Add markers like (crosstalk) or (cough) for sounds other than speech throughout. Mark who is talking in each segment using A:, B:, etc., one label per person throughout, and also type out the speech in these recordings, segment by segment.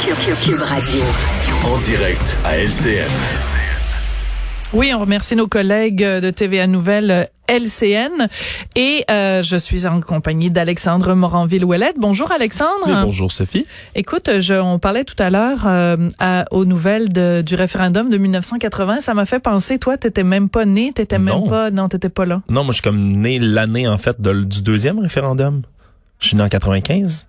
A: Cube Radio.
B: En direct à LCN.
C: Oui, on remercie nos collègues de TVA Nouvelle LCN et euh, je suis en compagnie d'Alexandre Moranville-Ouellette. Bonjour Alexandre.
D: Oui, bonjour Sophie.
C: Écoute, je, on parlait tout à l'heure euh, aux nouvelles de, du référendum de 1980. Ça m'a fait penser, toi, t'étais même pas né, t'étais même pas, non, t'étais pas là.
D: Non, moi je suis comme né l'année en fait de, du deuxième référendum. Je suis né en 95.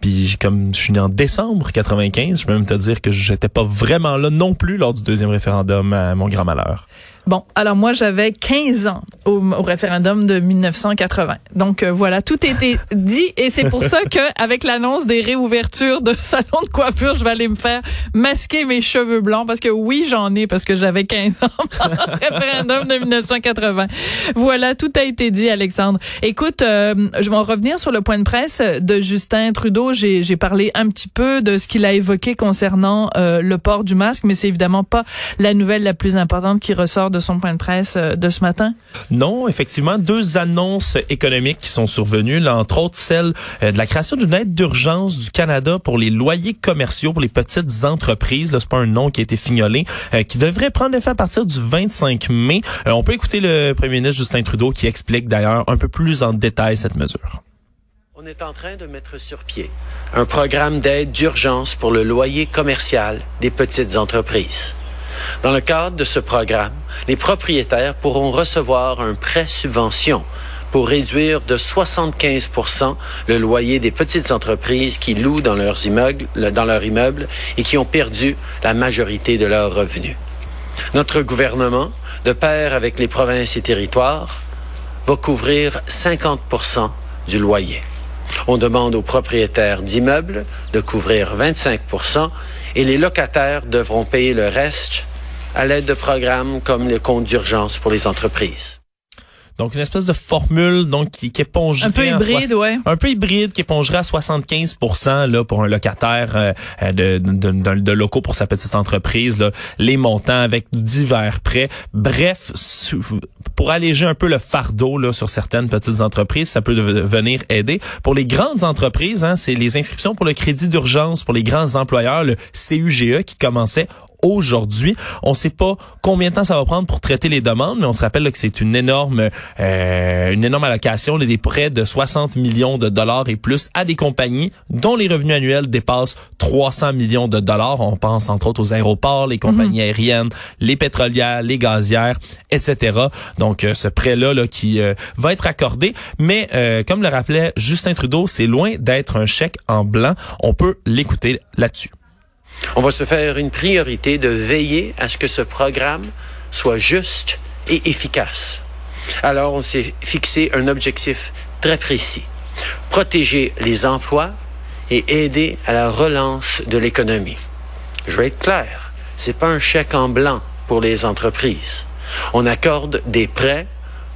D: Puis comme je suis né en décembre 95, je peux même te dire que j'étais pas vraiment là non plus lors du deuxième référendum à mon grand malheur.
C: Bon, alors moi j'avais 15 ans au, au, référendum de 1980. Donc euh, voilà, tout était (laughs) dit et c'est pour ça que avec l'annonce des réouvertures de (laughs) salons de coiffure, je vais aller me faire masquer mes cheveux blancs parce que oui, j'en ai parce que j'avais 15 ans (laughs) au référendum de 1980. Voilà, tout a été dit Alexandre. Écoute, euh, je vais en revenir sur le point de presse de Justin Trudeau. J'ai parlé un petit peu de ce qu'il a évoqué concernant euh, le port du masque, mais c'est évidemment pas la nouvelle la plus importante qui ressort de son point de presse euh, de ce matin?
D: Non, effectivement, deux annonces économiques qui sont survenues, là, entre autres celle euh, de la création d'une aide d'urgence du Canada pour les loyers commerciaux pour les petites entreprises. Là, c'est pas un nom qui a été fignolé, euh, qui devrait prendre effet à partir du 25 mai. on peut écouter le premier ministre Justin Trudeau qui explique d'ailleurs un peu plus en détail cette mesure.
E: On est en train de mettre sur pied un programme d'aide d'urgence pour le loyer commercial des petites entreprises. Dans le cadre de ce programme, les propriétaires pourront recevoir un prêt subvention pour réduire de 75% le loyer des petites entreprises qui louent dans leurs immeubles, dans et qui ont perdu la majorité de leurs revenus. Notre gouvernement, de pair avec les provinces et territoires, va couvrir 50% du loyer. On demande aux propriétaires d'immeubles de couvrir 25 et les locataires devront payer le reste à l'aide de programmes comme le compte d'urgence pour les entreprises.
D: Donc une espèce de formule donc qui, qui épongerait
C: un peu hybride, ouais.
D: un peu hybride qui épongerait à 75 là pour un locataire euh, de, de, de, de, locaux pour sa petite entreprise là, les montants avec divers prêts. Bref, pour alléger un peu le fardeau là sur certaines petites entreprises, ça peut venir aider. Pour les grandes entreprises, hein, c'est les inscriptions pour le crédit d'urgence pour les grands employeurs, le CUGE qui commençait aujourd'hui. On ne sait pas combien de temps ça va prendre pour traiter les demandes, mais on se rappelle que c'est une énorme, euh, une énorme allocation, des prêts de 60 millions de dollars et plus à des compagnies dont les revenus annuels dépassent 300 millions de dollars. On pense entre autres aux aéroports, les compagnies mhm. aériennes, les pétrolières, les gazières, etc. Donc euh, ce prêt-là là, qui euh, va être accordé, mais comme le rappelait Justin Trudeau, c'est loin d'être un chèque en blanc. On peut l'écouter là-dessus.
E: On va se faire une priorité de veiller à ce que ce programme soit juste et efficace. Alors, on s'est fixé un objectif très précis. Protéger les emplois et aider à la relance de l'économie. Je vais être clair, c'est pas un chèque en blanc pour les entreprises. On accorde des prêts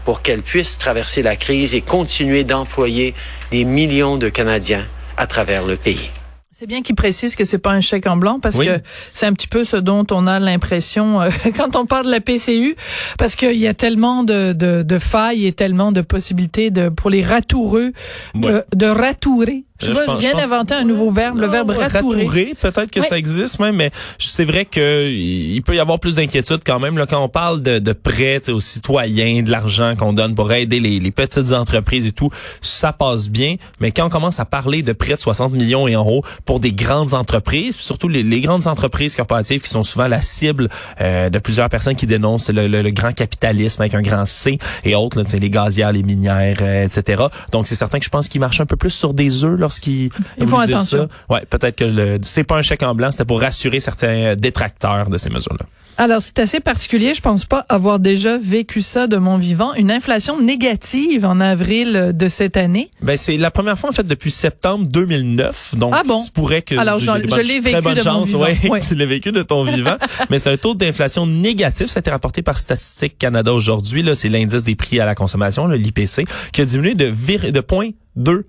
E: pour qu'elles puissent traverser la crise et continuer d'employer des millions de Canadiens à travers le pays.
C: C'est bien qu'il précise que c'est pas un chèque en blanc parce que c'est un petit peu ce dont on a l'impression euh, (laughs) quand on parle de la PCU parce qu'il y a tellement de, de, de, failles et tellement de possibilités de pour les ratoureux de, de ratourer je, je, viens d'inventer un nouveau verbe, le verbe ratourer. ratourer
D: peut-être que ça existe même, mais c'est vrai que il peut y avoir plus d'inquiétude quand même là, quand on parle de, de prêts aux citoyens, de l'argent qu'on donne pour aider les, les, petites entreprises et tout, ça passe bien. Mais quand on commence à parler de prêts de 60 millions et en haut pour des grandes entreprises, surtout les, les, grandes entreprises corporatives qui sont souvent la cible euh, de plusieurs personnes qui dénoncent le, le, grand capitalisme avec un grand C et autres, là, les gazières, les minières, euh, etc. Donc c'est certain que je pense qu'ils marchent un peu plus sur des œufs lorsqu'ils
C: font attention.
D: Ça. Ouais, peut-être que le c'est pas un chèque en blanc, c'était pour rassurer certains détracteurs de ces mesures-là.
C: Alors, c'est assez particulier. Je pense pas avoir déjà vécu ça de mon vivant. Une inflation négative en avril de cette année.
D: Ben, c'est la première fois, en fait, depuis septembre 2009. Donc,
C: ah bon?
D: pourrait que.
C: Alors, je, l'ai vécu de mon vivant. (laughs)
D: Ouais, tu l'as vécu de ton vivant. (laughs) Mais c'est un taux d'inflation négatif. Ça a été rapporté par Statistique Canada aujourd'hui. Là, c'est l'indice des prix à la consommation, l'IPC, qui a diminué de, vir de 0.2 euh,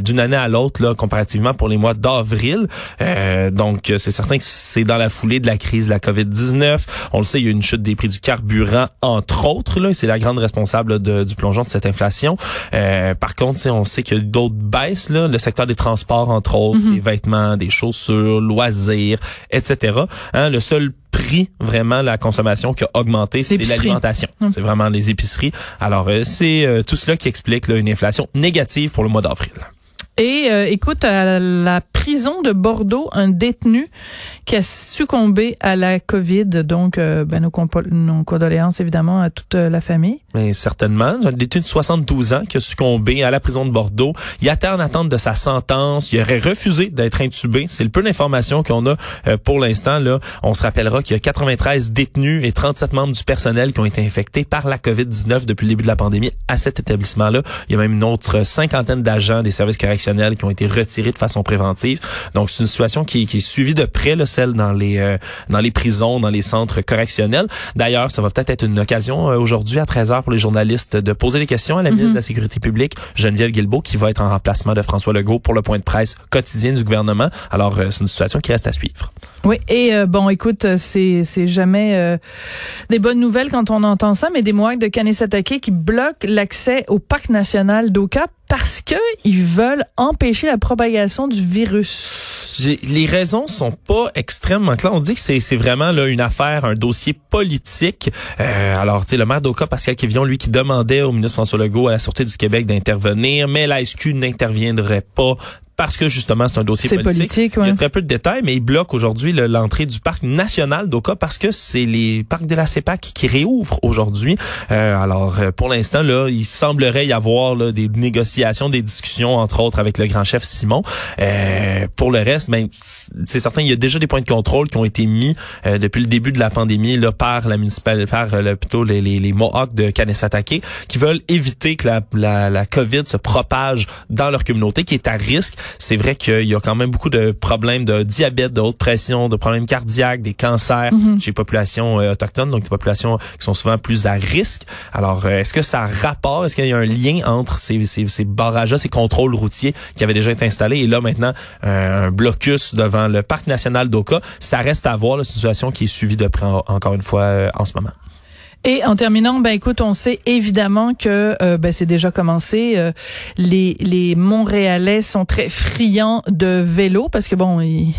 D: d'une année à l'autre, là, comparativement pour les mois d'avril. Euh, donc, c'est certain que c'est dans la foulée de la crise de la COVID-19. On le sait, il y a une chute des prix du carburant, entre autres. Là, c'est la grande responsable de, du plongeon de cette inflation. Euh, par contre, on sait qu'il y a d'autres baisses. Là, le secteur des transports, entre autres, mm-hmm. des vêtements, des chaussures, loisirs, etc. Hein, le seul prix vraiment la consommation qui a augmenté, c'est l'alimentation. Hum. C'est vraiment les épiceries. Alors euh, c'est euh, tout cela qui explique là, une inflation négative pour le mois d'avril.
C: Et euh, écoute, à la prison de Bordeaux, un détenu qui a succombé à la COVID. Donc, euh, ben, nos, nos, condoléances évidemment à toute la famille.
D: Mais certainement. Un détenu de 72 ans qui a succombé à la prison de Bordeaux. Il était en attente de sa sentence. Il aurait refusé d'être intubé. C'est le peu d'informations qu'on a euh, pour l'instant. Là, on se rappellera qu'il y a 93 détenus et 37 membres du personnel qui ont été infectés par la COVID-19 depuis le début de la pandémie à cet établissement-là. Il y a même une autre cinquantaine d'agents des services correctionnels qui ont été retirés de façon préventive. Donc c'est une situation qui, qui, est suivie de près, là, celle dans les euh, dans les prisons, dans les centres correctionnels. D'ailleurs, ça va peut-être être une occasion euh, aujourd'hui à 13h pour les journalistes de poser des questions à la ministre de la mhm. Sécurité publique, Geneviève Guilbeault, qui va être en remplacement de François Legault pour le point de presse quotidien du gouvernement. Alors euh, c'est une situation qui reste à suivre.
C: Oui, et bon, écoute, c'est jamais des bonnes nouvelles quand on entend ça, mais des Mohawks de Kanesatake qui bloquent l'accès au parc national d'Oka parce que ils veulent empêcher la propagation du virus.
D: Les raisons sont pas extrêmement claires. On dit que c'est vraiment là une affaire, un dossier politique. Euh, alors, tu sais, le maire d'Oka, Pascal Kévillon, lui qui demandait au ministre François Legault à la Sûreté du Québec d'intervenir, mais la SQ n'interviendrait pas parce que justement c'est un dossier politique. Il y a très peu de détails, mais il bloque aujourd'hui l'entrée du parc national d'Oka parce que c'est les parcs de la CEPAC qui réouvrent aujourd'hui. Euh, alors euh, pour l'instant là, il semblerait y avoir là, des négociations, des discussions entre autres avec le grand chef Simon. Euh, pour le reste, ben c'est certain, il y a déjà des points de contrôle qui ont été mis euh, depuis le début de la pandémie là par la municipalité, par euh, plutôt les, les, les Mohawks de Kanesatake, qui veulent éviter que la, la, la COVID se propage dans leur communauté, qui est à risque c'est vrai qu'il y a quand même beaucoup de problèmes de diabète, de haute pression, de problèmes cardiaques, des cancers mhm. chez les populations euh, autochtones, donc des populations qui sont souvent plus à risque. Alors, euh, est-ce que ça rapporte, est-ce qu'il y a un lien entre ces, ces, ces barrages-là, ces contrôles routiers qui avaient déjà été installés et là maintenant un blocus devant le parc national d'Oka? Ça reste à voir la situation qui est suivie de près encore une fois euh, en ce moment.
C: Et en terminant, ben écoute, on sait évidemment que euh, ben, c'est déjà commencé. Euh, les les Montréalais sont très friands de vélo parce que bon, ils,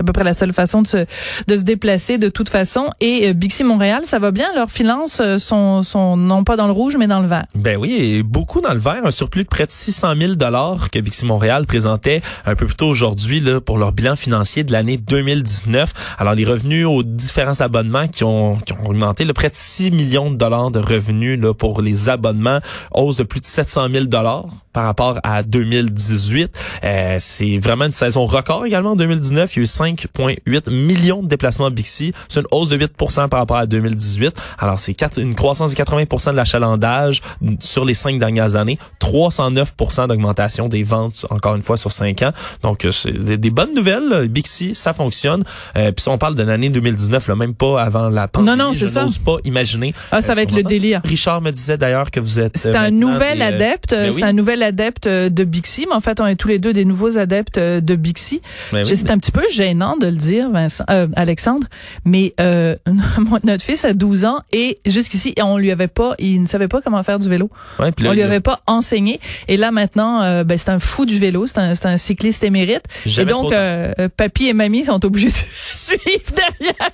C: à peu près la seule façon de se, de se déplacer de toute façon. Et euh, Bixi Montréal, ça va bien? Leurs finances euh, sont, sont non pas dans le rouge, mais dans le vert.
D: Ben oui, et beaucoup dans le vert. Un surplus de près de 600 000 dollars que Bixi Montréal présentait un peu plus tôt aujourd'hui là pour leur bilan financier de l'année 2019. Alors les revenus aux différents abonnements qui ont, qui ont augmenté, le près de 6 millions de dollars de revenus là pour les abonnements, hausse de plus de 700 000 dollars par rapport à 2018. Euh, c'est vraiment une saison record également en 2019. Il y a eu 5,8 millions de déplacements Bixi. C'est une hausse de 8 par rapport à 2018. Alors, c'est une croissance de 80% de l'achalandage sur les cinq dernières années. 309 d'augmentation des ventes, encore une fois, sur cinq ans. Donc, euh, c'est des, bonnes nouvelles. Bixi, ça fonctionne. Euh, Puis si on parle d'une année 2019, là, même pas avant la pandémie, non, non, c'est ça. pas imaginer.
C: Ah, ça euh, va être le délire.
D: Richard me disait d'ailleurs que vous êtes...
C: C'est un nouvel adepte. Ben c'est un nouvel adepte de Bixi. Mais en fait, on est tous les deux des nouveaux adeptes de Bixi. Ben c'est un petit peu gênant de le dire, Vincent, euh, Alexandre, mais euh, (laughs) notre fils a 12 ans et jusqu'ici, on lui avait pas, il ne savait pas comment faire du vélo. Ouais, on lui avait pas enseigné. Et là maintenant, euh, ben, c'est un fou du vélo, c'est un, un, cycliste émérite. et donc, euh, papy et mamie sont obligés de (laughs) suivre derrière,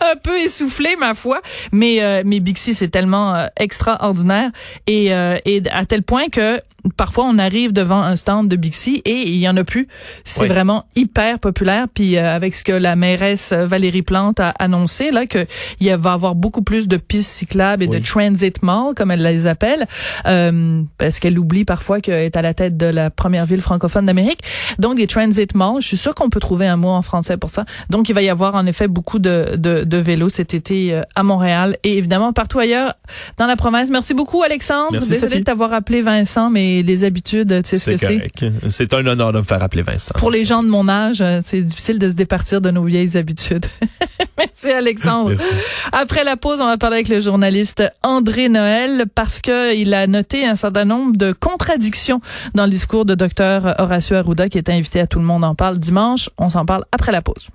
C: un peu essoufflé ma foi. Mais euh, mais Bixi, c'est tellement extraordinaire et, et à tel point que parfois on arrive devant un stand de Bixi et il y en a plus. C'est vraiment hyper populaire. Puis euh, avec ce que la mairesse Valérie Plante a annoncé là, que il va y avoir beaucoup plus de pistes cyclables et de transit mall comme elle les appelle, euh, parce qu'elle oublie parfois qu'elle est à la tête de la première ville francophone d'Amérique. Donc des transit malls, je suis sûre qu'on peut trouver un mot en français pour ça. Donc il va y avoir en effet beaucoup de, de, de vélos cet été euh, à Montréal et évidemment partout ailleurs dans la province. Merci beaucoup Alexandre. Désolée de t'avoir appelé Vincent, mais les habitudes, tu sais ce que c'est?
D: C'est un honneur de me faire appeler Vincent.
C: Pour les gens de mon âge, euh, c'est difficile de se départir de nos vieilles habitudes. (laughs) Merci Alexandre.
D: Merci.
C: Après la pause, on va parler avec le journaliste André Noël parce que il a noté un certain nombre de contradictions dans le discours de docteur Horacio Arruda qui était invité à Tout le monde en parle dimanche. On s'en parle après la pause.